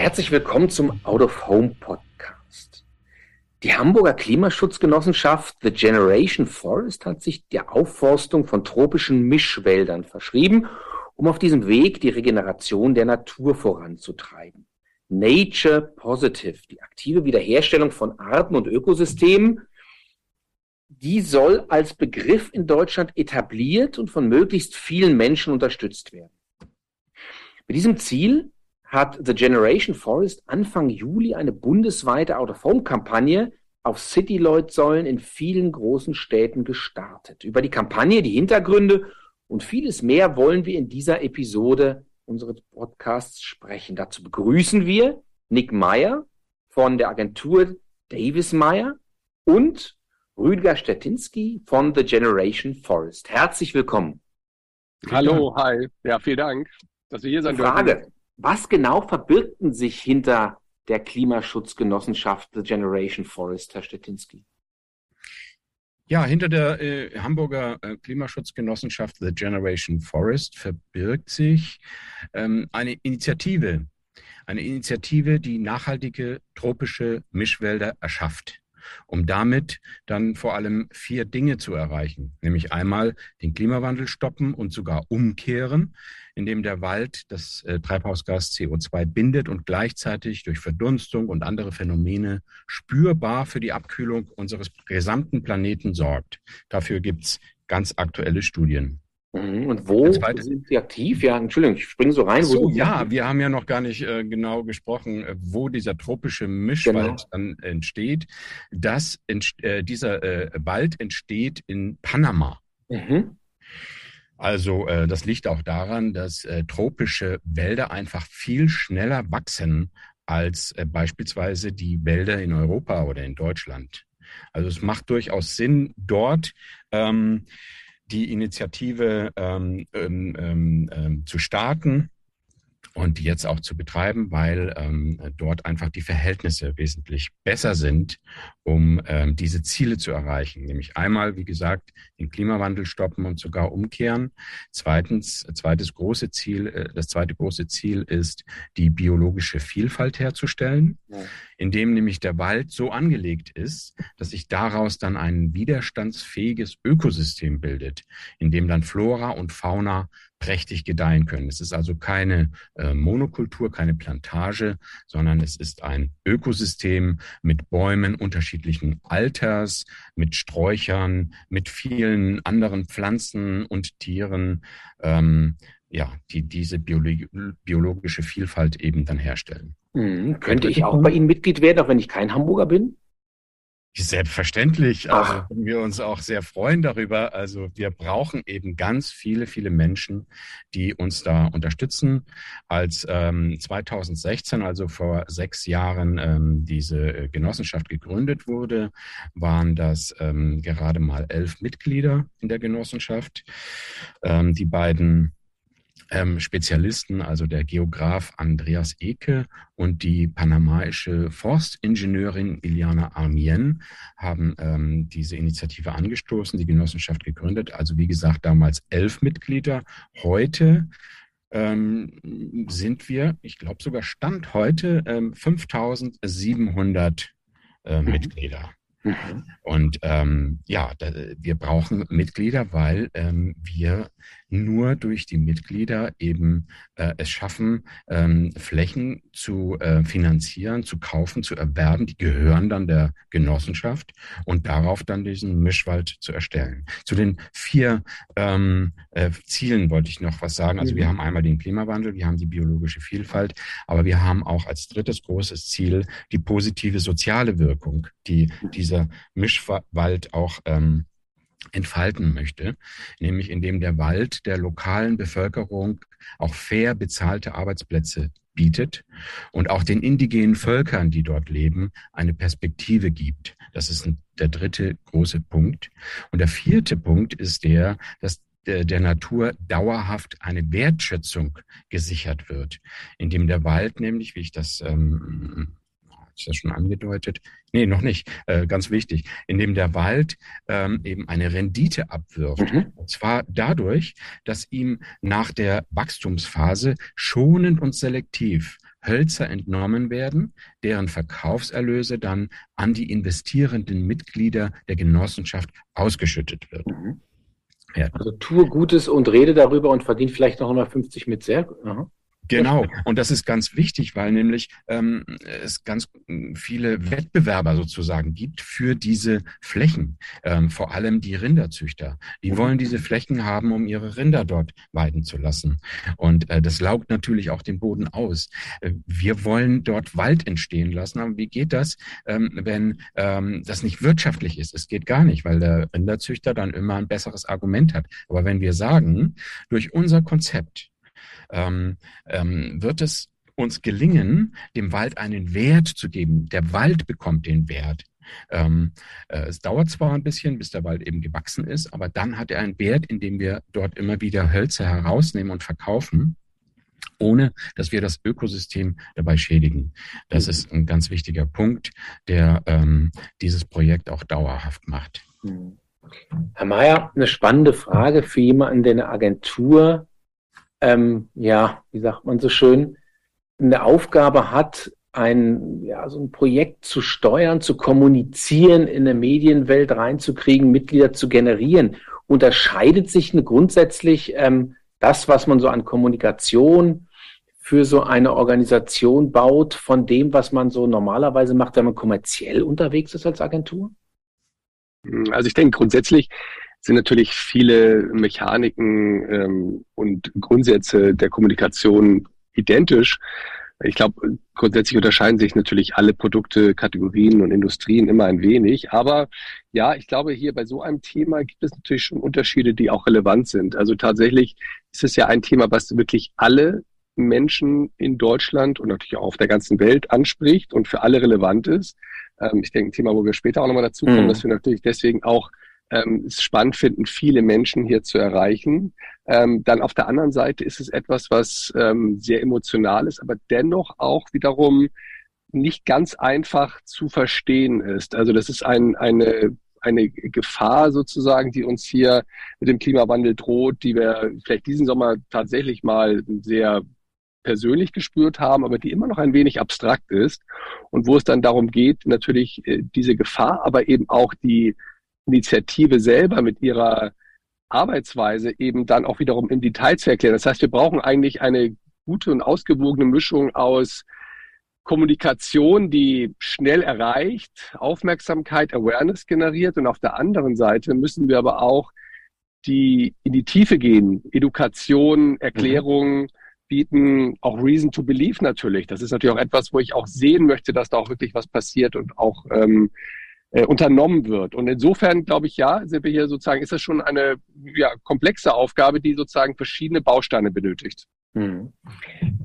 Herzlich willkommen zum Out of Home Podcast. Die Hamburger Klimaschutzgenossenschaft The Generation Forest hat sich der Aufforstung von tropischen Mischwäldern verschrieben, um auf diesem Weg die Regeneration der Natur voranzutreiben. Nature Positive, die aktive Wiederherstellung von Arten und Ökosystemen, die soll als Begriff in Deutschland etabliert und von möglichst vielen Menschen unterstützt werden. Mit diesem Ziel hat The Generation Forest Anfang Juli eine bundesweite Out-of-Home-Kampagne auf City-Lloyd-Säulen in vielen großen Städten gestartet. Über die Kampagne, die Hintergründe und vieles mehr wollen wir in dieser Episode unseres Podcasts sprechen. Dazu begrüßen wir Nick Meyer von der Agentur Davis Meyer und Rüdiger Stettinski von The Generation Forest. Herzlich willkommen. Hallo, hi. Ja, vielen Dank, dass wir hier sein Frage. Was genau verbirgten sich hinter der Klimaschutzgenossenschaft The Generation Forest, Herr Stettinski? Ja, hinter der äh, Hamburger äh, Klimaschutzgenossenschaft The Generation Forest verbirgt sich ähm, eine Initiative, eine Initiative, die nachhaltige tropische Mischwälder erschafft um damit dann vor allem vier Dinge zu erreichen, nämlich einmal den Klimawandel stoppen und sogar umkehren, indem der Wald das äh, Treibhausgas CO2 bindet und gleichzeitig durch Verdunstung und andere Phänomene spürbar für die Abkühlung unseres gesamten Planeten sorgt. Dafür gibt es ganz aktuelle Studien. Mhm. Und wo sind Sie aktiv? Ja, Entschuldigung, ich springe so rein. So, ja, wir haben ja noch gar nicht äh, genau gesprochen, äh, wo dieser tropische Mischwald genau. dann entsteht. Das, äh, dieser äh, Wald entsteht in Panama. Mhm. Also äh, das liegt auch daran, dass äh, tropische Wälder einfach viel schneller wachsen als beispielsweise die Wälder in Europa oder in Deutschland. Also es macht durchaus Sinn, dort ähm, die Initiative ähm, ähm, ähm, ähm, zu starten und jetzt auch zu betreiben, weil ähm, dort einfach die Verhältnisse wesentlich besser sind, um ähm, diese Ziele zu erreichen. Nämlich einmal, wie gesagt, den Klimawandel stoppen und sogar umkehren. Zweitens, zweites große Ziel, äh, das zweite große Ziel ist, die biologische Vielfalt herzustellen, ja. indem nämlich der Wald so angelegt ist, dass sich daraus dann ein widerstandsfähiges Ökosystem bildet, in dem dann Flora und Fauna prächtig gedeihen können. Es ist also keine äh, Monokultur, keine Plantage, sondern es ist ein Ökosystem mit Bäumen unterschiedlichen Alters, mit Sträuchern, mit vielen anderen Pflanzen und Tieren, ähm, ja, die diese Biologi biologische Vielfalt eben dann herstellen. Mhm. Könnte ich auch bei Ihnen Mitglied werden, auch wenn ich kein Hamburger bin? Selbstverständlich. Also wir uns auch sehr freuen darüber. Also wir brauchen eben ganz viele, viele Menschen, die uns da unterstützen. Als ähm, 2016, also vor sechs Jahren, ähm, diese Genossenschaft gegründet wurde, waren das ähm, gerade mal elf Mitglieder in der Genossenschaft. Ähm, die beiden ähm, Spezialisten, also der Geograf Andreas Eke und die panamaische Forstingenieurin Iliana Armien haben ähm, diese Initiative angestoßen, die Genossenschaft gegründet. Also wie gesagt, damals elf Mitglieder. Heute ähm, sind wir, ich glaube sogar Stand heute, ähm, 5700 äh, mhm. Mitglieder. Mhm. Und ähm, ja, da, wir brauchen Mitglieder, weil ähm, wir nur durch die Mitglieder eben äh, es schaffen, ähm, Flächen zu äh, finanzieren, zu kaufen, zu erwerben. Die gehören dann der Genossenschaft und darauf dann diesen Mischwald zu erstellen. Zu den vier ähm, äh, Zielen wollte ich noch was sagen. Also wir mhm. haben einmal den Klimawandel, wir haben die biologische Vielfalt, aber wir haben auch als drittes großes Ziel die positive soziale Wirkung, die dieser Mischwald auch ähm, entfalten möchte, nämlich indem der Wald der lokalen Bevölkerung auch fair bezahlte Arbeitsplätze bietet und auch den indigenen Völkern, die dort leben, eine Perspektive gibt. Das ist der dritte große Punkt. Und der vierte Punkt ist der, dass der Natur dauerhaft eine Wertschätzung gesichert wird, indem der Wald nämlich, wie ich das ähm, ich das schon angedeutet? Nee, noch nicht. Äh, ganz wichtig. Indem der Wald ähm, eben eine Rendite abwirft. Mhm. Und zwar dadurch, dass ihm nach der Wachstumsphase schonend und selektiv Hölzer entnommen werden, deren Verkaufserlöse dann an die investierenden Mitglieder der Genossenschaft ausgeschüttet wird. Mhm. Ja. Also tue Gutes und rede darüber und verdiene vielleicht noch 150 mit sehr. Aha. Genau, und das ist ganz wichtig, weil nämlich ähm, es ganz viele Wettbewerber sozusagen gibt für diese Flächen, ähm, vor allem die Rinderzüchter. Die wollen diese Flächen haben, um ihre Rinder dort weiden zu lassen. Und äh, das laugt natürlich auch den Boden aus. Äh, wir wollen dort Wald entstehen lassen, aber wie geht das, ähm, wenn ähm, das nicht wirtschaftlich ist? Es geht gar nicht, weil der Rinderzüchter dann immer ein besseres Argument hat. Aber wenn wir sagen, durch unser Konzept, ähm, ähm, wird es uns gelingen, dem Wald einen Wert zu geben. Der Wald bekommt den Wert. Ähm, äh, es dauert zwar ein bisschen, bis der Wald eben gewachsen ist, aber dann hat er einen Wert, indem wir dort immer wieder Hölzer herausnehmen und verkaufen, ohne dass wir das Ökosystem dabei schädigen. Das mhm. ist ein ganz wichtiger Punkt, der ähm, dieses Projekt auch dauerhaft macht. Mhm. Herr Mayer, eine spannende Frage für jemanden, der eine Agentur ähm, ja, wie sagt man so schön, eine Aufgabe hat, ein, ja, so ein Projekt zu steuern, zu kommunizieren, in eine Medienwelt reinzukriegen, Mitglieder zu generieren. Unterscheidet sich grundsätzlich ähm, das, was man so an Kommunikation für so eine Organisation baut, von dem, was man so normalerweise macht, wenn man kommerziell unterwegs ist als Agentur? Also ich denke grundsätzlich sind natürlich viele Mechaniken ähm, und Grundsätze der Kommunikation identisch. Ich glaube, grundsätzlich unterscheiden sich natürlich alle Produkte, Kategorien und Industrien immer ein wenig. Aber ja, ich glaube, hier bei so einem Thema gibt es natürlich schon Unterschiede, die auch relevant sind. Also tatsächlich ist es ja ein Thema, was wirklich alle Menschen in Deutschland und natürlich auch auf der ganzen Welt anspricht und für alle relevant ist. Ähm, ich denke, ein Thema, wo wir später auch nochmal dazu kommen, mhm. dass wir natürlich deswegen auch ähm, es spannend finden, viele Menschen hier zu erreichen. Ähm, dann auf der anderen Seite ist es etwas, was ähm, sehr emotional ist, aber dennoch auch wiederum nicht ganz einfach zu verstehen ist. Also das ist ein, eine eine Gefahr sozusagen, die uns hier mit dem Klimawandel droht, die wir vielleicht diesen Sommer tatsächlich mal sehr persönlich gespürt haben, aber die immer noch ein wenig abstrakt ist und wo es dann darum geht, natürlich äh, diese Gefahr, aber eben auch die Initiative selber mit ihrer Arbeitsweise eben dann auch wiederum im Detail zu erklären. Das heißt, wir brauchen eigentlich eine gute und ausgewogene Mischung aus Kommunikation, die schnell erreicht, Aufmerksamkeit, Awareness generiert und auf der anderen Seite müssen wir aber auch die in die Tiefe gehen, Education, Erklärung mhm. bieten, auch Reason to Believe natürlich. Das ist natürlich auch etwas, wo ich auch sehen möchte, dass da auch wirklich was passiert und auch ähm, äh, unternommen wird. Und insofern glaube ich, ja, sind wir hier sozusagen, ist das schon eine ja, komplexe Aufgabe, die sozusagen verschiedene Bausteine benötigt. Hm.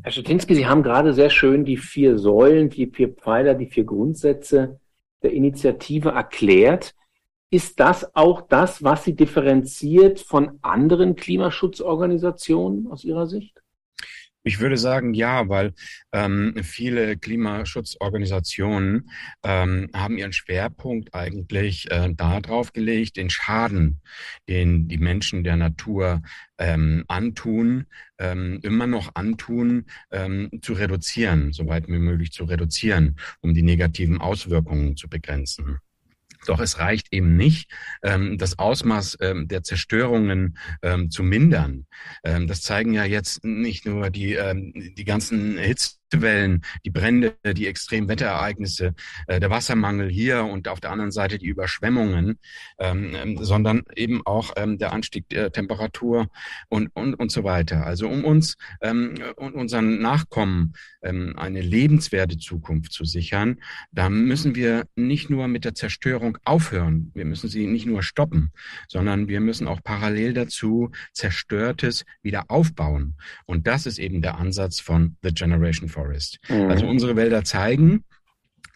Herr Schetinski, Sie haben gerade sehr schön die vier Säulen, die vier Pfeiler, die vier Grundsätze der Initiative erklärt. Ist das auch das, was Sie differenziert von anderen Klimaschutzorganisationen aus Ihrer Sicht? Ich würde sagen, ja, weil ähm, viele Klimaschutzorganisationen ähm, haben ihren Schwerpunkt eigentlich äh, darauf gelegt, den Schaden, den die Menschen der Natur ähm, antun, ähm, immer noch antun, ähm, zu reduzieren, soweit wie möglich zu reduzieren, um die negativen Auswirkungen zu begrenzen. Doch es reicht eben nicht, ähm, das Ausmaß ähm, der Zerstörungen ähm, zu mindern. Das zeigen ja jetzt nicht nur die, die ganzen Hits Hitzewellen, die Brände, die Extremwetterereignisse, äh, der Wassermangel hier und auf der anderen Seite die Überschwemmungen, ähm, ähm, sondern eben auch ähm, der Anstieg der Temperatur und, und, und so weiter. Also um uns ähm, und unseren Nachkommen ähm, eine lebenswerte Zukunft zu sichern, da müssen wir nicht nur mit der Zerstörung aufhören, wir müssen sie nicht nur stoppen, sondern wir müssen auch parallel dazu Zerstörtes wieder aufbauen. Und das ist eben der Ansatz von The Generation Forest. Mhm. Also unsere Wälder zeigen,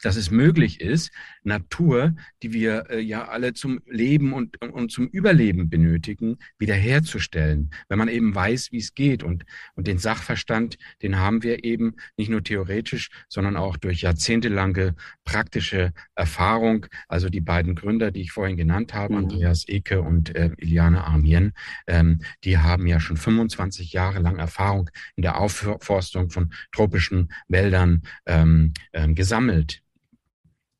dass es möglich ist, Natur, die wir äh, ja alle zum Leben und, und zum Überleben benötigen, wiederherzustellen, wenn man eben weiß, wie es geht. Und, und den Sachverstand, den haben wir eben nicht nur theoretisch, sondern auch durch jahrzehntelange praktische Erfahrung. Also die beiden Gründer, die ich vorhin genannt habe, mhm. Andreas Eke und äh, Iliane Armien, ähm, die haben ja schon 25 Jahre lang Erfahrung in der Aufforstung von tropischen Wäldern ähm, ähm, gesammelt.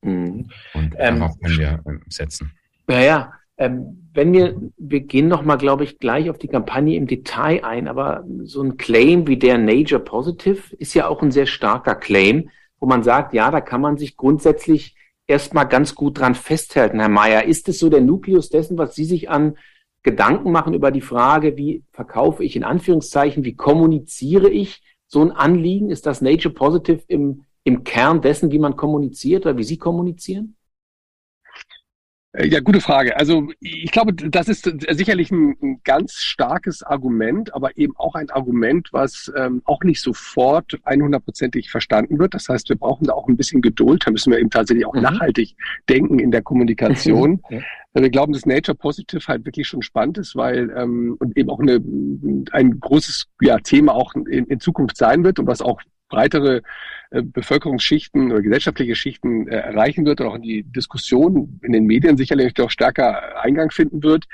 Mhm. Und ähm, darauf können wir ähm, setzen. Ja, ja. Ähm, wenn wir, wir gehen nochmal, glaube ich, gleich auf die Kampagne im Detail ein, aber so ein Claim wie der Nature Positive ist ja auch ein sehr starker Claim, wo man sagt, ja, da kann man sich grundsätzlich erstmal ganz gut dran festhalten, Herr Mayer. Ist es so der Nukleus dessen, was Sie sich an Gedanken machen über die Frage, wie verkaufe ich in Anführungszeichen, wie kommuniziere ich so ein Anliegen? Ist das Nature Positive im im Kern dessen, wie man kommuniziert oder wie Sie kommunizieren? Äh, ja, gute Frage. Also ich glaube, das ist sicherlich ein, ein ganz starkes Argument, aber eben auch ein Argument, was ähm, auch nicht sofort 100%ig verstanden wird. Das heißt, wir brauchen da auch ein bisschen Geduld. Da müssen wir eben tatsächlich auch mhm. nachhaltig denken in der Kommunikation. ja. Wir glauben, dass Nature Positive halt wirklich schon spannend ist, weil ähm, und eben auch eine, ein großes ja, Thema auch in, in Zukunft sein wird und was auch breitere äh, Bevölkerungsschichten oder gesellschaftliche Schichten äh, erreichen wird und auch in die Diskussion in den Medien sicherlich auch stärker Eingang finden wird.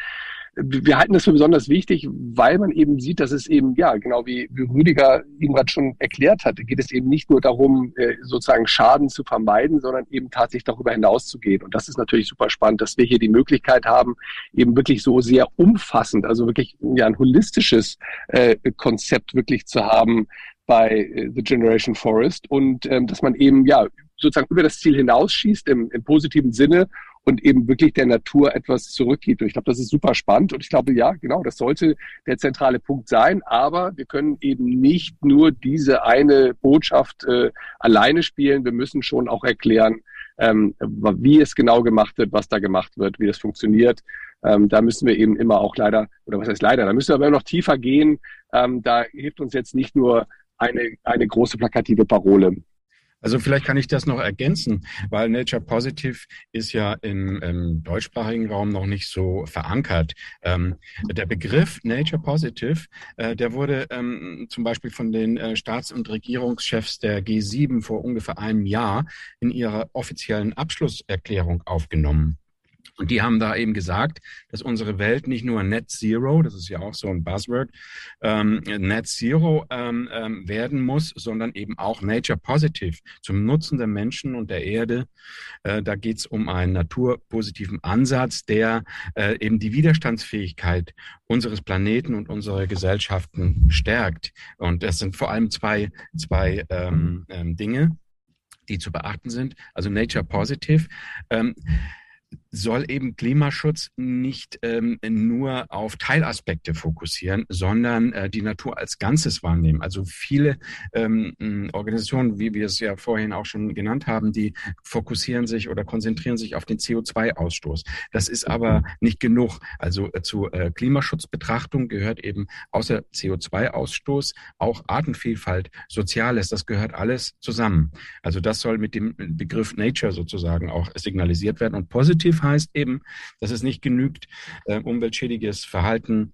Wir halten das für besonders wichtig, weil man eben sieht, dass es eben, ja, genau wie, wie Rüdiger eben gerade schon erklärt hat, geht es eben nicht nur darum, äh, sozusagen Schaden zu vermeiden, sondern eben tatsächlich darüber hinaus zu gehen. Und das ist natürlich super spannend, dass wir hier die Möglichkeit haben, eben wirklich so sehr umfassend, also wirklich ja, ein holistisches äh, Konzept wirklich zu haben, bei äh, The Generation Forest und ähm, dass man eben ja sozusagen über das Ziel hinausschießt im, im positiven Sinne und eben wirklich der Natur etwas zurückgibt. Und ich glaube, das ist super spannend und ich glaube, ja, genau, das sollte der zentrale Punkt sein. Aber wir können eben nicht nur diese eine Botschaft äh, alleine spielen. Wir müssen schon auch erklären, ähm, wie es genau gemacht wird, was da gemacht wird, wie das funktioniert. Ähm, da müssen wir eben immer auch leider, oder was heißt leider, da müssen wir aber noch tiefer gehen. Ähm, da hilft uns jetzt nicht nur eine, eine große plakative Parole. Also vielleicht kann ich das noch ergänzen, weil Nature Positive ist ja im, im deutschsprachigen Raum noch nicht so verankert. Ähm, der Begriff Nature Positive, äh, der wurde ähm, zum Beispiel von den äh, Staats- und Regierungschefs der G7 vor ungefähr einem Jahr in ihrer offiziellen Abschlusserklärung aufgenommen. Und die haben da eben gesagt, dass unsere Welt nicht nur Net Zero, das ist ja auch so ein Buzzword, ähm, Net Zero ähm, ähm, werden muss, sondern eben auch Nature Positive zum Nutzen der Menschen und der Erde. Äh, da geht es um einen naturpositiven Ansatz, der äh, eben die Widerstandsfähigkeit unseres Planeten und unserer Gesellschaften stärkt. Und das sind vor allem zwei, zwei ähm, ähm, Dinge, die zu beachten sind. Also Nature Positive. Ähm, soll eben Klimaschutz nicht ähm, nur auf Teilaspekte fokussieren, sondern äh, die Natur als Ganzes wahrnehmen. Also viele ähm, Organisationen, wie wir es ja vorhin auch schon genannt haben, die fokussieren sich oder konzentrieren sich auf den CO2-Ausstoß. Das ist aber nicht genug. Also äh, zu äh, Klimaschutzbetrachtung gehört eben außer CO2-Ausstoß auch Artenvielfalt, Soziales. Das gehört alles zusammen. Also das soll mit dem Begriff Nature sozusagen auch signalisiert werden und positiv Positiv heißt eben, dass es nicht genügt, äh, umweltschädiges Verhalten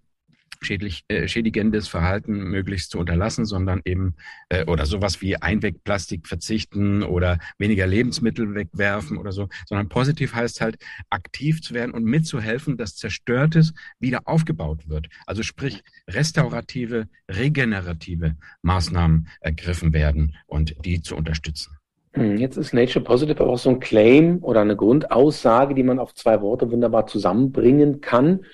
schädlich, äh, schädigendes Verhalten möglichst zu unterlassen, sondern eben äh, oder sowas wie Einwegplastik verzichten oder weniger Lebensmittel wegwerfen oder so, sondern positiv heißt halt aktiv zu werden und mitzuhelfen, dass Zerstörtes wieder aufgebaut wird. Also sprich restaurative, regenerative Maßnahmen ergriffen werden und die zu unterstützen. Hm, jetzt ist Nature Positive auch so ein Claim oder eine Grundaussage, die man auf zwei Worte wunderbar zusammenbringen kann.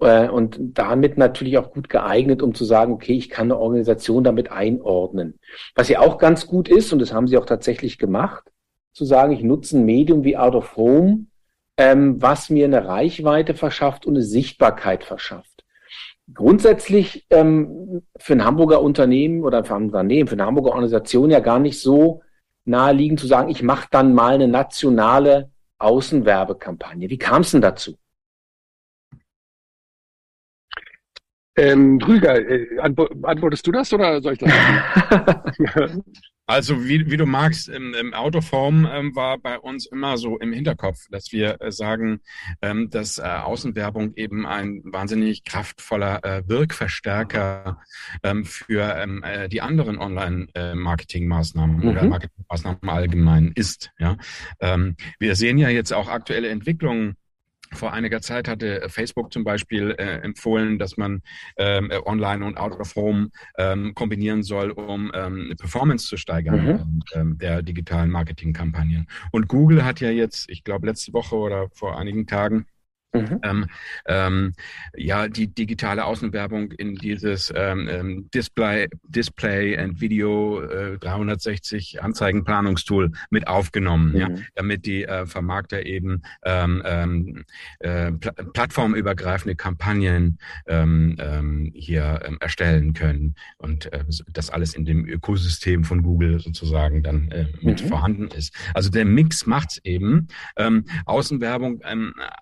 Äh, und damit natürlich auch gut geeignet, um zu sagen, okay, ich kann eine Organisation damit einordnen. Was ja auch ganz gut ist, und das haben sie auch tatsächlich gemacht, zu sagen, ich nutze ein Medium wie Out of Home, ähm, was mir eine Reichweite verschafft und eine Sichtbarkeit verschafft. Grundsätzlich ähm, für ein Hamburger Unternehmen oder für ein Unternehmen, für eine Hamburger Organisation ja gar nicht so naheliegend zu sagen, ich mache dann mal eine nationale Außenwerbekampagne. Wie kam es denn dazu? Ähm, Rüger, äh, antwortest du das oder soll ich das? Also wie, wie du magst, im, im Autoform ähm, war bei uns immer so im Hinterkopf, dass wir äh, sagen, ähm, dass äh, Außenwerbung eben ein wahnsinnig kraftvoller äh, Wirkverstärker ähm, für ähm, äh, die anderen Online-Marketing-Maßnahmen mhm. oder Marketing-Maßnahmen allgemein ist. Ja? Ähm, wir sehen ja jetzt auch aktuelle Entwicklungen vor einiger Zeit hatte Facebook zum Beispiel äh, empfohlen, dass man ähm, Online und Out of Home ähm, kombinieren soll, um ähm, Performance zu steigern mhm. ähm, der digitalen Marketingkampagnen. Und Google hat ja jetzt, ich glaube letzte Woche oder vor einigen Tagen, Mhm. Ähm, ähm, ja, die digitale Außenwerbung in dieses ähm, ähm Display, Display and Video äh, 360 Anzeigenplanungstool mit aufgenommen, mhm. ja, damit die äh, Vermarkter eben ähm, ähm, äh, pl plattformübergreifende Kampagnen ähm, hier erstellen können und äh, das alles in dem Ökosystem von Google sozusagen dann äh, mit mhm. vorhanden ist. Also der Mix macht's eben. Ähm, Außenwerbung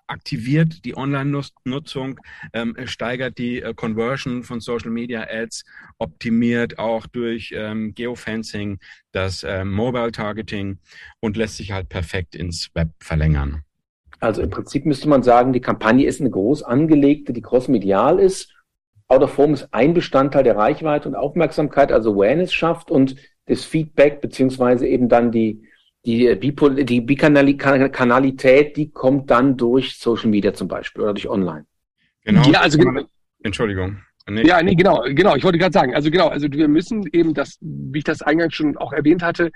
aktiviert optimiert die Online-Nutzung, ähm, steigert die äh, Conversion von Social Media Ads, optimiert auch durch ähm, Geofencing das ähm, Mobile Targeting und lässt sich halt perfekt ins Web verlängern. Also im Prinzip müsste man sagen, die Kampagne ist eine groß angelegte, die crossmedial ist. Out of Home ist ein Bestandteil der Reichweite und Aufmerksamkeit, also Awareness schafft und das Feedback beziehungsweise eben dann die die, Bipol die Bikanalität, die kommt dann durch Social Media zum Beispiel oder durch Online. Genau. Ja, also. Entschuldigung. Nee. Ja, nee, genau, genau. Ich wollte gerade sagen, also genau, also wir müssen eben das, wie ich das eingangs schon auch erwähnt hatte,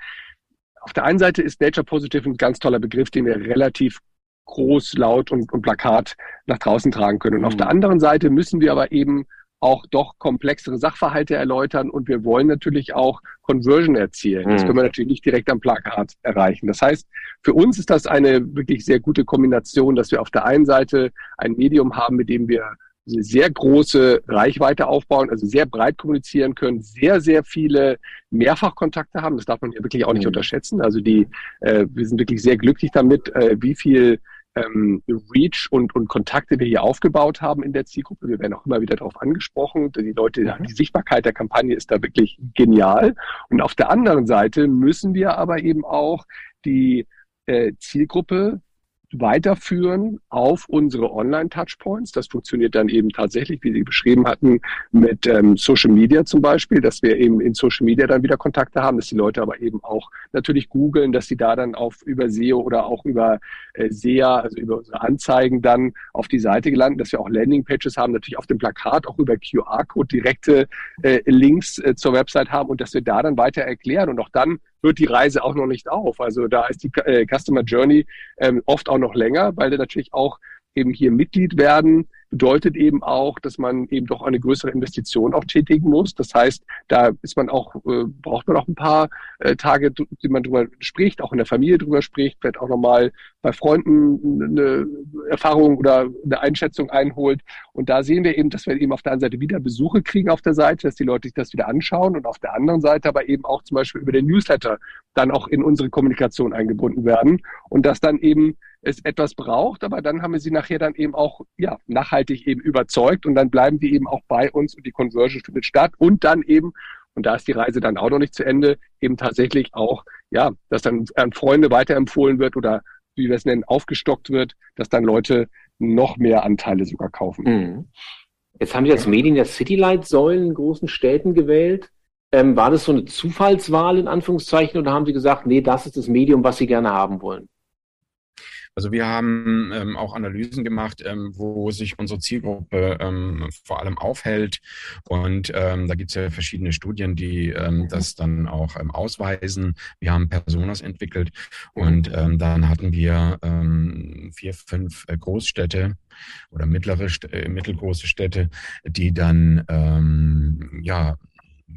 auf der einen Seite ist Nature Positive ein ganz toller Begriff, den wir relativ groß, laut und, und plakat nach draußen tragen können. Und mhm. auf der anderen Seite müssen wir aber eben auch doch komplexere Sachverhalte erläutern und wir wollen natürlich auch Conversion erzielen. Das mhm. können wir natürlich nicht direkt am Plakat erreichen. Das heißt, für uns ist das eine wirklich sehr gute Kombination, dass wir auf der einen Seite ein Medium haben, mit dem wir eine sehr große Reichweite aufbauen, also sehr breit kommunizieren können, sehr, sehr viele Mehrfachkontakte haben. Das darf man ja wirklich auch nicht mhm. unterschätzen. Also die, äh, wir sind wirklich sehr glücklich damit, äh, wie viel ähm, Reach und, und Kontakte wir hier aufgebaut haben in der Zielgruppe. Wir werden auch immer wieder darauf angesprochen. Die Leute, mhm. die Sichtbarkeit der Kampagne ist da wirklich genial. Und auf der anderen Seite müssen wir aber eben auch die äh, Zielgruppe weiterführen auf unsere Online-Touchpoints. Das funktioniert dann eben tatsächlich, wie Sie beschrieben hatten, mit ähm, Social Media zum Beispiel, dass wir eben in Social Media dann wieder Kontakte haben, dass die Leute aber eben auch natürlich googeln, dass sie da dann auf über SEO oder auch über äh, SEA, also über unsere Anzeigen dann auf die Seite gelandet, dass wir auch Landing-Pages haben, natürlich auf dem Plakat auch über QR-Code direkte äh, Links äh, zur Website haben und dass wir da dann weiter erklären und auch dann hört die Reise auch noch nicht auf. Also da ist die äh, Customer Journey ähm, oft auch noch länger, weil da natürlich auch eben hier Mitglied werden bedeutet eben auch, dass man eben doch eine größere Investition auch tätigen muss. Das heißt, da ist man auch, äh, braucht man auch ein paar äh, Tage, die man drüber spricht, auch in der Familie drüber spricht, vielleicht auch nochmal bei Freunden eine Erfahrung oder eine Einschätzung einholt. Und da sehen wir eben, dass wir eben auf der einen Seite wieder Besuche kriegen auf der Seite, dass die Leute sich das wieder anschauen und auf der anderen Seite aber eben auch zum Beispiel über den Newsletter dann auch in unsere Kommunikation eingebunden werden und dass dann eben es etwas braucht, aber dann haben wir sie nachher dann eben auch ja, nachhaltig eben überzeugt und dann bleiben die eben auch bei uns und die Conversion findet statt und dann eben, und da ist die Reise dann auch noch nicht zu Ende, eben tatsächlich auch, ja, dass dann an Freunde weiterempfohlen wird oder wie wir es nennen, aufgestockt wird, dass dann Leute noch mehr Anteile sogar kaufen. Mhm. Jetzt haben Sie als Medien der Citylight-Säulen in großen Städten gewählt. Ähm, war das so eine Zufallswahl in Anführungszeichen oder haben Sie gesagt, nee, das ist das Medium, was Sie gerne haben wollen? Also wir haben ähm, auch Analysen gemacht, ähm, wo sich unsere Zielgruppe ähm, vor allem aufhält. Und ähm, da gibt es ja verschiedene Studien, die ähm, das dann auch ähm, ausweisen. Wir haben Personas entwickelt und ähm, dann hatten wir ähm, vier, fünf äh, Großstädte oder mittlere, äh, mittelgroße Städte, die dann ähm, ja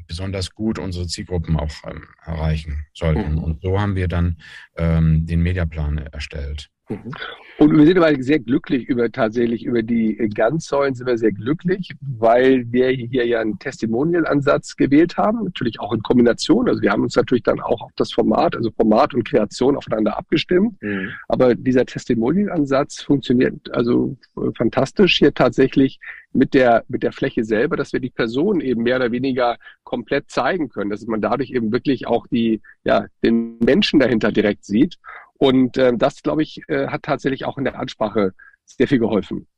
besonders gut unsere Zielgruppen auch ähm, erreichen sollten. Mhm. Und so haben wir dann ähm, den Mediaplan erstellt. Mhm. Und wir sind aber sehr glücklich über tatsächlich über die Ganzsäulen sind wir sehr glücklich, weil wir hier ja einen Testimonial-Ansatz gewählt haben, natürlich auch in Kombination. Also wir haben uns natürlich dann auch auf das Format, also Format und Kreation aufeinander abgestimmt. Mhm. Aber dieser Testimonial-Ansatz funktioniert also fantastisch hier tatsächlich mit der, mit der Fläche selber, dass wir die Person eben mehr oder weniger komplett zeigen können, dass man dadurch eben wirklich auch die, ja, den Menschen dahinter direkt sieht. Und äh, das, glaube ich, äh, hat tatsächlich auch in der Ansprache sehr viel geholfen.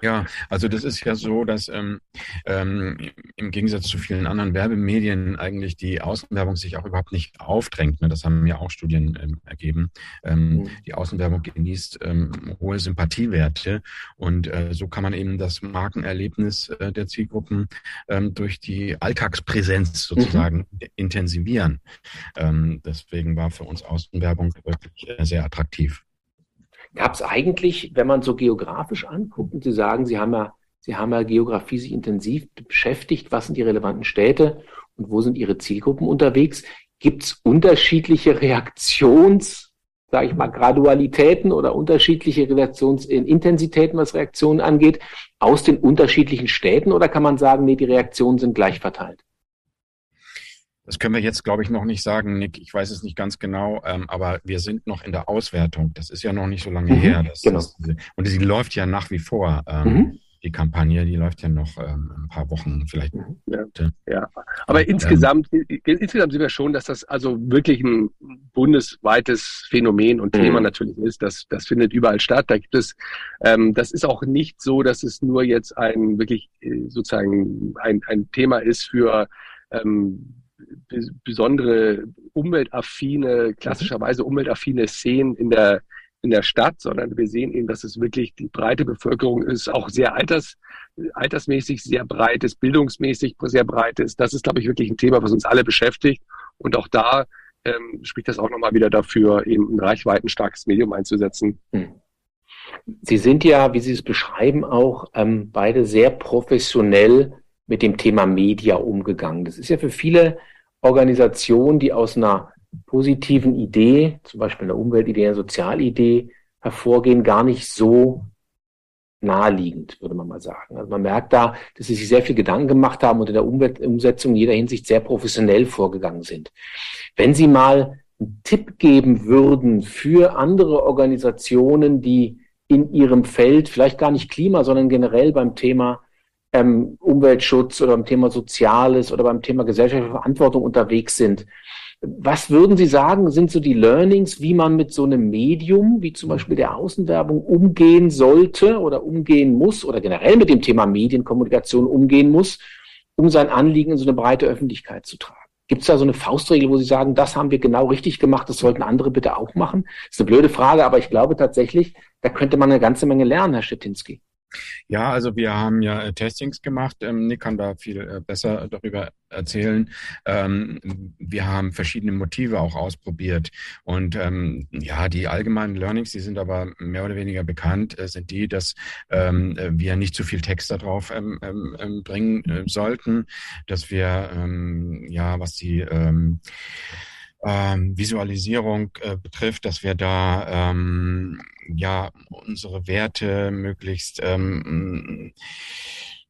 Ja, also das ist ja so, dass ähm, ähm, im Gegensatz zu vielen anderen Werbemedien eigentlich die Außenwerbung sich auch überhaupt nicht aufdrängt. Ne? Das haben ja auch Studien ähm, ergeben. Ähm, mhm. Die Außenwerbung genießt ähm, hohe Sympathiewerte und äh, so kann man eben das Markenerlebnis äh, der Zielgruppen ähm, durch die Alltagspräsenz sozusagen mhm. intensivieren. Ähm, deswegen war für uns Außenwerbung wirklich äh, sehr attraktiv gab es eigentlich, wenn man so geografisch anguckt, und Sie sagen, Sie haben ja, Sie haben ja Geografie sich intensiv beschäftigt, was sind die relevanten Städte und wo sind Ihre Zielgruppen unterwegs? Gibt es unterschiedliche Reaktions, sage ich mal, Gradualitäten oder unterschiedliche Reaktionsintensitäten, was Reaktionen angeht, aus den unterschiedlichen Städten? Oder kann man sagen, nee, die Reaktionen sind gleich verteilt? Das können wir jetzt, glaube ich, noch nicht sagen, Nick. Ich weiß es nicht ganz genau, ähm, aber wir sind noch in der Auswertung. Das ist ja noch nicht so lange mhm, her. Das, genau. Das, und sie läuft ja nach wie vor. Ähm, mhm. Die Kampagne, die läuft ja noch ähm, ein paar Wochen vielleicht. Mhm. Ja, ja. aber und, insgesamt, ähm, insgesamt sehen wir schon, dass das also wirklich ein bundesweites Phänomen und Thema mhm. natürlich ist. Das, das findet überall statt. Da gibt es, ähm, das ist auch nicht so, dass es nur jetzt ein wirklich äh, sozusagen ein, ein Thema ist für ähm, besondere umweltaffine, klassischerweise umweltaffine Szenen in der, in der Stadt, sondern wir sehen eben, dass es wirklich die breite Bevölkerung ist, auch sehr alters, altersmäßig sehr breit ist, bildungsmäßig sehr breit ist. Das ist, glaube ich, wirklich ein Thema, was uns alle beschäftigt. Und auch da ähm, spricht das auch nochmal wieder dafür, eben ein reichweitenstarkes Medium einzusetzen. Hm. Sie sind ja, wie Sie es beschreiben, auch ähm, beide sehr professionell mit dem Thema Media umgegangen. Das ist ja für viele Organisationen, die aus einer positiven Idee, zum Beispiel einer Umweltidee, einer Sozialidee hervorgehen, gar nicht so naheliegend, würde man mal sagen. Also man merkt da, dass sie sich sehr viel Gedanken gemacht haben und in der Umsetzung in jeder Hinsicht sehr professionell vorgegangen sind. Wenn Sie mal einen Tipp geben würden für andere Organisationen, die in ihrem Feld, vielleicht gar nicht Klima, sondern generell beim Thema ähm, Umweltschutz oder beim Thema Soziales oder beim Thema gesellschaftliche Verantwortung unterwegs sind. Was würden Sie sagen, sind so die Learnings, wie man mit so einem Medium, wie zum Beispiel der Außenwerbung, umgehen sollte oder umgehen muss oder generell mit dem Thema Medienkommunikation umgehen muss, um sein Anliegen in so eine breite Öffentlichkeit zu tragen? Gibt es da so eine Faustregel, wo Sie sagen, das haben wir genau richtig gemacht, das sollten andere bitte auch machen? Das ist eine blöde Frage, aber ich glaube tatsächlich, da könnte man eine ganze Menge lernen, Herr Stettinski. Ja, also wir haben ja äh, Testings gemacht. Ähm, Nick kann da viel äh, besser darüber erzählen. Ähm, wir haben verschiedene Motive auch ausprobiert. Und ähm, ja, die allgemeinen Learnings, die sind aber mehr oder weniger bekannt, äh, sind die, dass wir nicht zu viel Text darauf bringen sollten, dass wir ja, was die ähm, Visualisierung äh, betrifft, dass wir da ähm, ja unsere Werte möglichst ähm,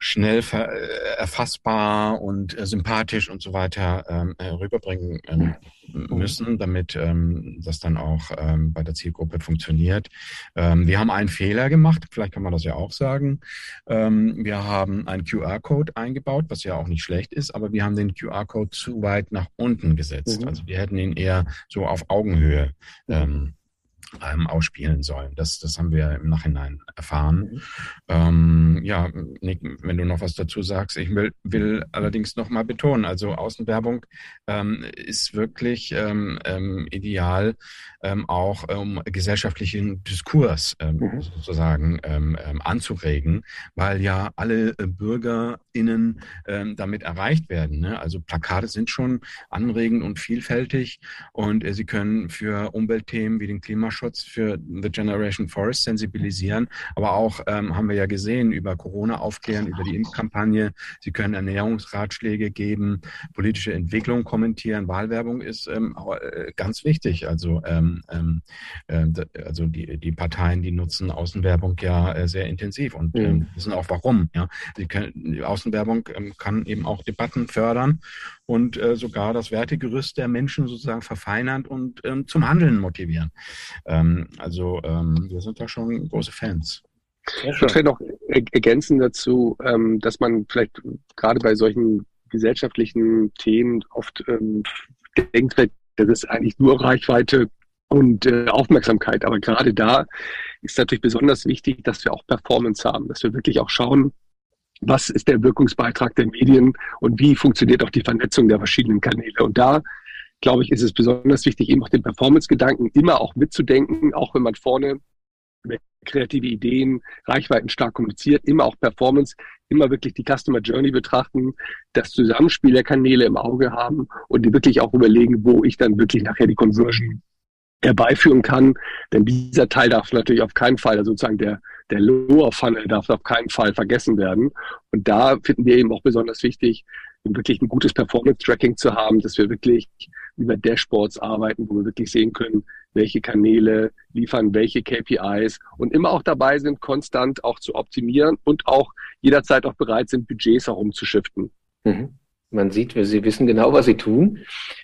schnell äh, erfassbar und äh, sympathisch und so weiter ähm, äh, rüberbringen ähm, müssen, damit ähm, das dann auch ähm, bei der Zielgruppe funktioniert. Ähm, wir haben einen Fehler gemacht, vielleicht kann man das ja auch sagen. Ähm, wir haben einen QR-Code eingebaut, was ja auch nicht schlecht ist, aber wir haben den QR-Code zu weit nach unten gesetzt. Mhm. Also wir hätten ihn eher so auf Augenhöhe ähm, ähm, ausspielen sollen. Das, das haben wir im Nachhinein erfahren. Mhm. Ähm, ja, Nick, wenn du noch was dazu sagst, ich will, will allerdings noch mal betonen, also Außenwerbung ähm, ist wirklich ähm, ähm, ideal, ähm, auch um gesellschaftlichen Diskurs ähm, mhm. sozusagen ähm, ähm, anzuregen, weil ja alle äh, BürgerInnen ähm, damit erreicht werden. Ne? Also Plakate sind schon anregend und vielfältig und äh, sie können für Umweltthemen wie den Klimaschutz für The Generation Forest sensibilisieren, aber auch ähm, haben wir ja gesehen, über Corona aufklären, über die Impfkampagne. Sie können Ernährungsratschläge geben, politische Entwicklung kommentieren. Wahlwerbung ist ähm, äh, ganz wichtig. Also, ähm, ähm, äh, also die, die Parteien, die nutzen Außenwerbung ja äh, sehr intensiv und ähm, mhm. wissen auch warum. Ja, Sie können, die Außenwerbung ähm, kann eben auch Debatten fördern und äh, sogar das Wertegerüst der Menschen sozusagen verfeinern und ähm, zum Handeln motivieren. Ähm, also ähm, wir sind da schon große Fans. Ich vielleicht noch ergänzen dazu, ähm, dass man vielleicht gerade bei solchen gesellschaftlichen Themen oft ähm, denkt, das ist eigentlich nur Reichweite und äh, Aufmerksamkeit. Aber gerade da ist natürlich besonders wichtig, dass wir auch Performance haben, dass wir wirklich auch schauen, was ist der Wirkungsbeitrag der Medien und wie funktioniert auch die Vernetzung der verschiedenen Kanäle. Und da, glaube ich, ist es besonders wichtig, eben auch den Performance-Gedanken immer auch mitzudenken, auch wenn man vorne kreative Ideen, Reichweiten stark kommuniziert, immer auch Performance, immer wirklich die Customer Journey betrachten, das Zusammenspiel der Kanäle im Auge haben und die wirklich auch überlegen, wo ich dann wirklich nachher die Conversion herbeiführen kann. Denn dieser Teil darf natürlich auf keinen Fall, also sozusagen der, der Lower Funnel darf auf keinen Fall vergessen werden. Und da finden wir eben auch besonders wichtig, wirklich ein gutes Performance-Tracking zu haben, dass wir wirklich über Dashboards arbeiten, wo wir wirklich sehen können, welche Kanäle liefern welche KPIs und immer auch dabei sind, konstant auch zu optimieren und auch jederzeit auch bereit sind, Budgets herumzuschiften. Mhm. Man sieht, Sie wissen genau, was Sie tun.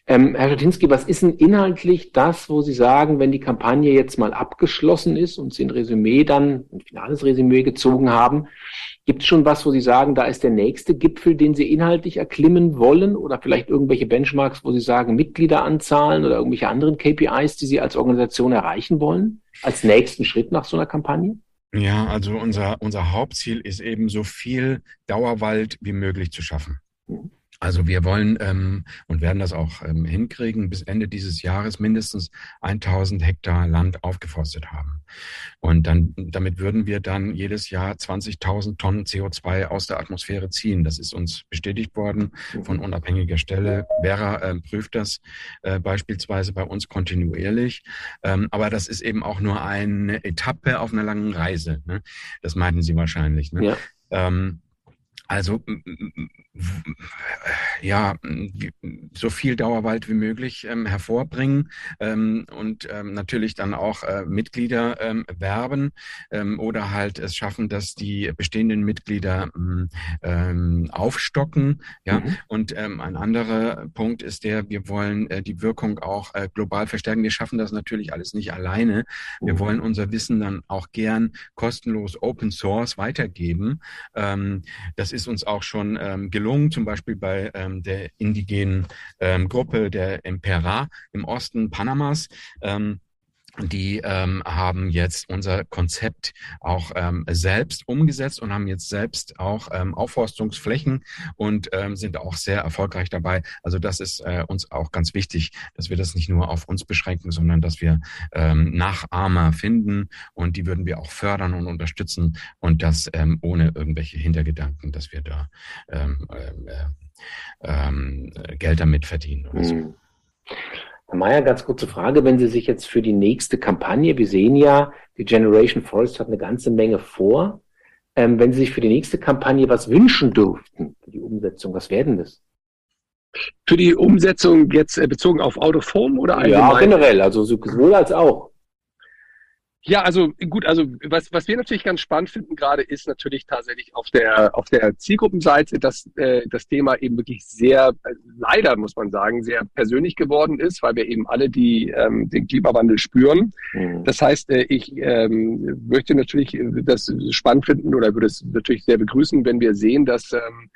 Ähm, Herr Schatinski, was ist denn inhaltlich das, wo Sie sagen, wenn die Kampagne jetzt mal abgeschlossen ist und Sie ein Resümee dann, ein finales Resümee gezogen haben, gibt es schon was, wo Sie sagen, da ist der nächste Gipfel, den Sie inhaltlich erklimmen wollen oder vielleicht irgendwelche Benchmarks, wo Sie sagen, Mitgliederanzahlen oder irgendwelche anderen KPIs, die Sie als Organisation erreichen wollen, als nächsten Schritt nach so einer Kampagne? Ja, also unser, unser Hauptziel ist eben so viel Dauerwald wie möglich zu schaffen. Mhm. Also wir wollen ähm, und werden das auch ähm, hinkriegen, bis Ende dieses Jahres mindestens 1000 Hektar Land aufgeforstet haben. Und dann, damit würden wir dann jedes Jahr 20.000 Tonnen CO2 aus der Atmosphäre ziehen. Das ist uns bestätigt worden von unabhängiger Stelle. Vera äh, prüft das äh, beispielsweise bei uns kontinuierlich. Ähm, aber das ist eben auch nur eine Etappe auf einer langen Reise. Ne? Das meinten Sie wahrscheinlich. Ne? Ja. Ähm, also ja, so viel Dauerwald wie möglich ähm, hervorbringen ähm, und ähm, natürlich dann auch äh, Mitglieder ähm, werben ähm, oder halt es schaffen, dass die bestehenden Mitglieder ähm, aufstocken. Ja, mhm. und ein anderer Punkt ist der, wir wollen äh, die Wirkung auch äh, global verstärken. Wir schaffen das natürlich alles nicht alleine. Wir mhm. wollen unser Wissen dann auch gern kostenlos Open Source weitergeben. das ist uns auch schon gelungen, zum Beispiel bei ähm, der indigenen ähm, Gruppe der Impera im Osten Panamas. Ähm, die ähm, haben jetzt unser Konzept auch ähm, selbst umgesetzt und haben jetzt selbst auch ähm, Aufforstungsflächen und ähm, sind auch sehr erfolgreich dabei. Also das ist äh, uns auch ganz wichtig, dass wir das nicht nur auf uns beschränken, sondern dass wir ähm, Nachahmer finden und die würden wir auch fördern und unterstützen und das ähm, ohne irgendwelche Hintergedanken, dass wir da ähm, äh, ähm, Geld damit verdienen oder so. Hm. Herr Mayer, ganz kurze Frage. Wenn Sie sich jetzt für die nächste Kampagne, wir sehen ja, die Generation Forest hat eine ganze Menge vor. Ähm, wenn Sie sich für die nächste Kampagne was wünschen dürften, für die Umsetzung, was wäre denn das? Für die Umsetzung jetzt äh, bezogen auf Out of Home oder allgemein? Ja, generell, also sowohl als auch. Ja, also gut, also was, was wir natürlich ganz spannend finden gerade ist natürlich tatsächlich auf der auf der Zielgruppenseite, dass äh, das Thema eben wirklich sehr äh, leider muss man sagen sehr persönlich geworden ist, weil wir eben alle die ähm, den Klimawandel spüren. Mhm. Das heißt, äh, ich ähm, möchte natürlich das spannend finden oder würde es natürlich sehr begrüßen, wenn wir sehen, dass ähm,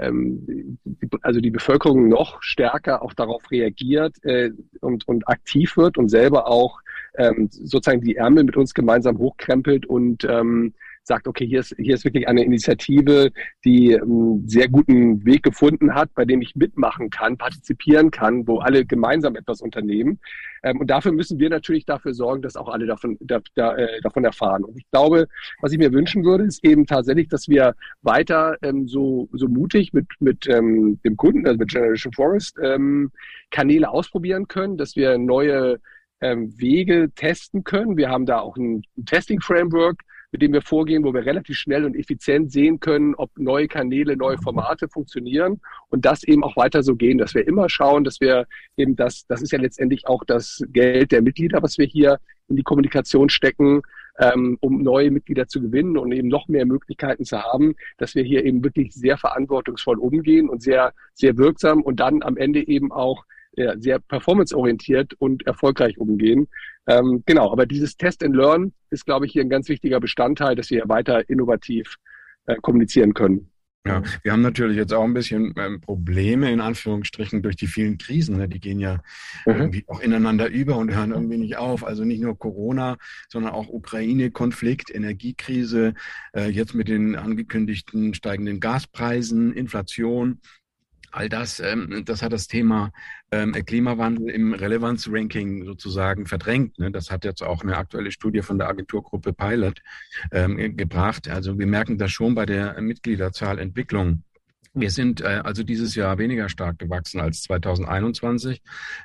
ähm, also die Bevölkerung noch stärker auch darauf reagiert äh, und, und aktiv wird und selber auch ähm, sozusagen die Ärmel mit uns gemeinsam hochkrempelt und ähm, sagt, okay, hier ist, hier ist wirklich eine Initiative, die einen ähm, sehr guten Weg gefunden hat, bei dem ich mitmachen kann, partizipieren kann, wo alle gemeinsam etwas unternehmen. Ähm, und dafür müssen wir natürlich dafür sorgen, dass auch alle davon, da, da, äh, davon erfahren. Und ich glaube, was ich mir wünschen würde, ist eben tatsächlich, dass wir weiter ähm, so, so mutig mit, mit ähm, dem Kunden, also mit Generation Forest, ähm, Kanäle ausprobieren können, dass wir neue ähm, Wege testen können. Wir haben da auch ein, ein Testing-Framework, mit dem wir vorgehen, wo wir relativ schnell und effizient sehen können, ob neue Kanäle, neue Formate funktionieren und das eben auch weiter so gehen, dass wir immer schauen, dass wir eben das, das ist ja letztendlich auch das Geld der Mitglieder, was wir hier in die Kommunikation stecken, ähm, um neue Mitglieder zu gewinnen und eben noch mehr Möglichkeiten zu haben, dass wir hier eben wirklich sehr verantwortungsvoll umgehen und sehr, sehr wirksam und dann am Ende eben auch ja, sehr performanceorientiert und erfolgreich umgehen. Ähm, genau, aber dieses Test and Learn ist, glaube ich, hier ein ganz wichtiger Bestandteil, dass wir weiter innovativ äh, kommunizieren können. Ja, wir haben natürlich jetzt auch ein bisschen ähm, Probleme in Anführungsstrichen durch die vielen Krisen. Ne? Die gehen ja mhm. irgendwie auch ineinander über und hören irgendwie nicht auf. Also nicht nur Corona, sondern auch Ukraine-Konflikt, Energiekrise, äh, jetzt mit den angekündigten steigenden Gaspreisen, Inflation. All das, ähm, das hat das Thema ähm, Klimawandel im Relevanz-Ranking sozusagen verdrängt. Ne? Das hat jetzt auch eine aktuelle Studie von der Agenturgruppe Pilot ähm, gebracht. Also wir merken das schon bei der Mitgliederzahlentwicklung. Wir sind äh, also dieses Jahr weniger stark gewachsen als 2021,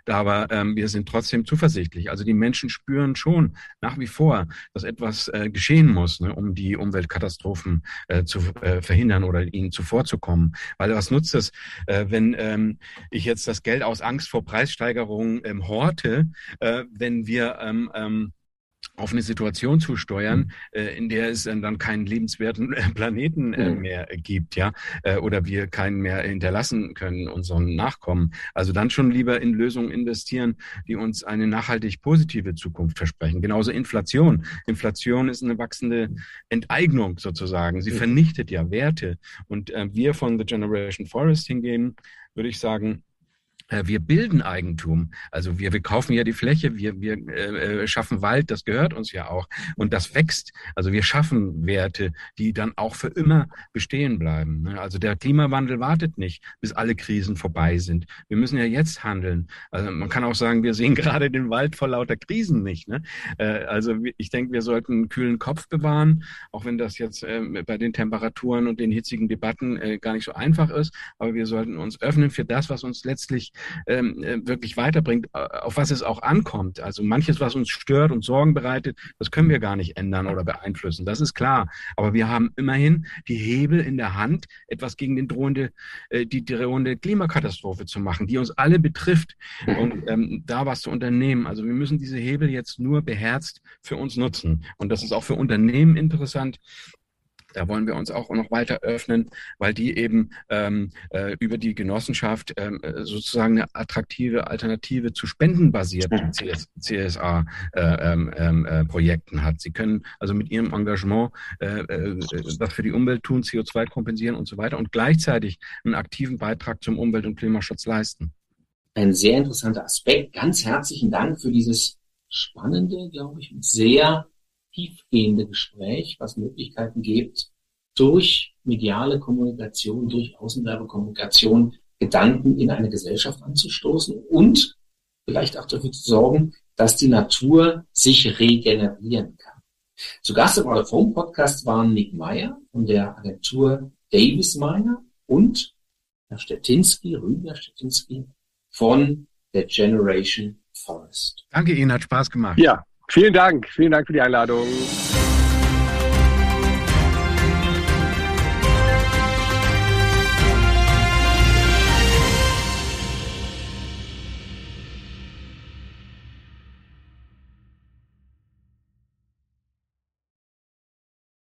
aber ähm, wir sind trotzdem zuversichtlich. Also die Menschen spüren schon nach wie vor, dass etwas äh, geschehen muss, ne, um die Umweltkatastrophen äh, zu äh, verhindern oder ihnen zuvorzukommen. Weil was nutzt es, äh, wenn ähm, ich jetzt das Geld aus Angst vor Preissteigerungen ähm, horte, äh, wenn wir ähm, ähm, auf eine Situation zu steuern, mhm. äh, in der es dann keinen lebenswerten äh, Planeten äh, mhm. mehr gibt, ja, äh, oder wir keinen mehr hinterlassen können unseren Nachkommen. Also dann schon lieber in Lösungen investieren, die uns eine nachhaltig positive Zukunft versprechen. Genauso Inflation. Inflation ist eine wachsende Enteignung sozusagen. Sie mhm. vernichtet ja Werte. Und äh, wir von The Generation Forest hingehen, würde ich sagen, äh, wir bilden Eigentum. Also wir, wir kaufen ja die Fläche, wir, wir äh, äh, schaffen Wald, das gehört uns ja auch. Und das wächst. Also wir schaffen Werte, die dann auch für immer bestehen bleiben. Ne? Also der Klimawandel wartet nicht, bis alle Krisen vorbei sind. Wir müssen ja jetzt handeln. Also man kann auch sagen, wir sehen gerade den Wald vor lauter Krisen nicht. Ne? Äh, also ich denke, wir sollten einen kühlen Kopf bewahren, auch wenn das jetzt äh, bei den Temperaturen und den hitzigen Debatten äh, gar nicht so einfach ist. Aber wir sollten uns öffnen für das, was uns letztlich ähm, äh, wirklich weiterbringt, äh, auf was es auch ankommt. Also manches, was uns stört und Sorgen bereitet, das können wir gar nicht ändern oder beeinflussen. Das ist klar. Aber wir haben immerhin die Hebel in der Hand, etwas gegen den drohende, äh, die drohende Klimakatastrophe zu machen, die uns alle betrifft und ähm, da was zu unternehmen. Also wir müssen diese Hebel jetzt nur beherzt für uns nutzen. Und das ist auch für Unternehmen interessant, da wollen wir uns auch noch weiter öffnen, weil die eben ähm, äh, über die Genossenschaft ähm, äh, sozusagen eine attraktive Alternative zu spendenbasierten CS, CSA-Projekten äh, ähm, äh, hat. Sie können also mit ihrem Engagement äh, äh, was für die Umwelt tun, CO2 kompensieren und so weiter und gleichzeitig einen aktiven Beitrag zum Umwelt- und Klimaschutz leisten. Ein sehr interessanter Aspekt. Ganz herzlichen Dank für dieses spannende, glaube ich, sehr tiefgehende Gespräch, was Möglichkeiten gibt, durch mediale Kommunikation, durch Außenwerbekommunikation Gedanken in eine Gesellschaft anzustoßen und vielleicht auch dafür zu sorgen, dass die Natur sich regenerieren kann. Zu Gast im Out Home Podcast waren Nick Meyer von der Agentur Davis Meyer und Herr Stettinski, Rüdiger Stettinski von der Generation Forest. Danke Ihnen, hat Spaß gemacht. Ja, Vielen Dank, vielen Dank für die Einladung.